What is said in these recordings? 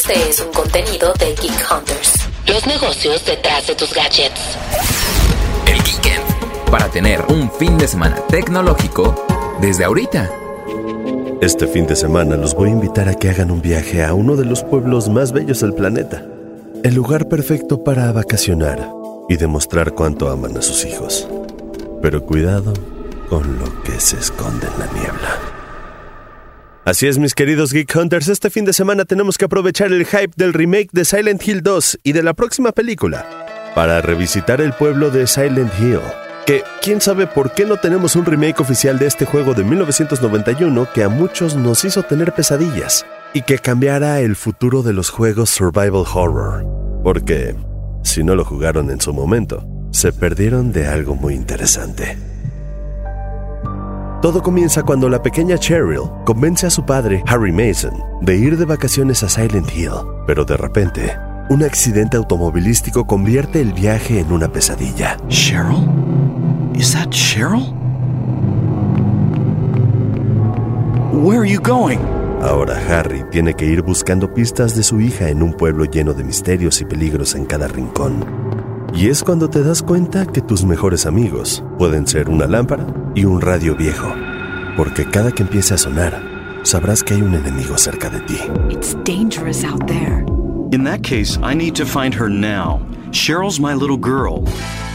Este es un contenido de Geek Hunters. Los negocios detrás de tus gadgets. El Geekend. Para tener un fin de semana tecnológico desde ahorita. Este fin de semana los voy a invitar a que hagan un viaje a uno de los pueblos más bellos del planeta. El lugar perfecto para vacacionar y demostrar cuánto aman a sus hijos. Pero cuidado con lo que se esconde en la niebla. Así es, mis queridos Geek Hunters, este fin de semana tenemos que aprovechar el hype del remake de Silent Hill 2 y de la próxima película para revisitar el pueblo de Silent Hill. Que quién sabe por qué no tenemos un remake oficial de este juego de 1991 que a muchos nos hizo tener pesadillas y que cambiara el futuro de los juegos survival horror. Porque, si no lo jugaron en su momento, se perdieron de algo muy interesante. Todo comienza cuando la pequeña Cheryl convence a su padre, Harry Mason, de ir de vacaciones a Silent Hill, pero de repente, un accidente automovilístico convierte el viaje en una pesadilla. Cheryl? Is that Cheryl? Where are you going? Ahora Harry tiene que ir buscando pistas de su hija en un pueblo lleno de misterios y peligros en cada rincón. Y es cuando te das cuenta que tus mejores amigos pueden ser una lámpara y un radio viejo. Porque cada que empiece a sonar, sabrás que hay un enemigo cerca de ti. It's dangerous out there. In that case, I need to find her now. Cheryl's my little girl.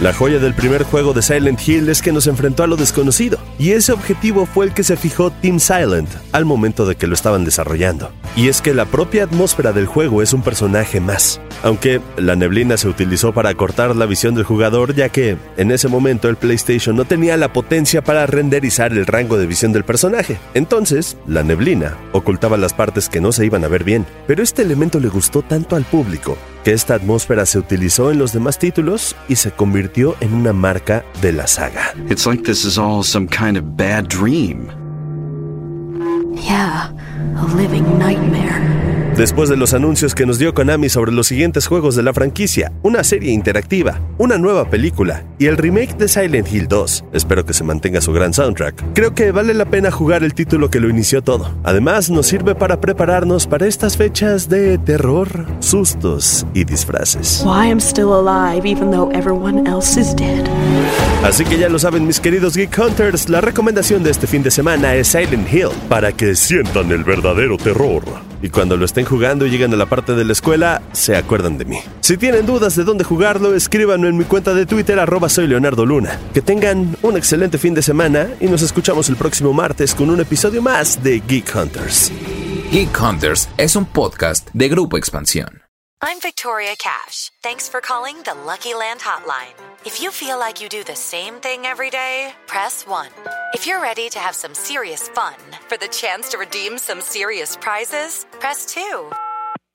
La joya del primer juego de Silent Hill es que nos enfrentó a lo desconocido, y ese objetivo fue el que se fijó Team Silent al momento de que lo estaban desarrollando. Y es que la propia atmósfera del juego es un personaje más, aunque la neblina se utilizó para cortar la visión del jugador ya que en ese momento el PlayStation no tenía la potencia para renderizar el rango de visión del personaje. Entonces, la neblina ocultaba las partes que no se iban a ver bien, pero este elemento le gustó tanto al público que esta atmósfera se utilizó en los demás títulos y se convirtió en una marca de la saga. It's like this is all some kind of bad dream. Yeah, a living nightmare. Después de los anuncios que nos dio Konami sobre los siguientes juegos de la franquicia, una serie interactiva, una nueva película y el remake de Silent Hill 2, espero que se mantenga su gran soundtrack, creo que vale la pena jugar el título que lo inició todo. Además, nos sirve para prepararnos para estas fechas de terror, sustos y disfraces. Why I'm still alive even though everyone else is dead. Así que ya lo saben mis queridos Geek Hunters, la recomendación de este fin de semana es Silent Hill, para que sientan el verdadero terror. Y cuando lo estén jugando y lleguen a la parte de la escuela, se acuerdan de mí. Si tienen dudas de dónde jugarlo, en mi cuenta de Twitter, arroba soy Leonardo Luna. Que tengan un excelente fin de semana y nos escuchamos el próximo martes con un episodio más de Geek Hunters. Geek Hunters es un podcast de Grupo Expansión. I'm Victoria Cash. Thanks for calling the Lucky Land Hotline. If you feel like you do the same thing every day, press 1. If you're ready to have some serious fun for the chance to redeem some serious prizes, press 2.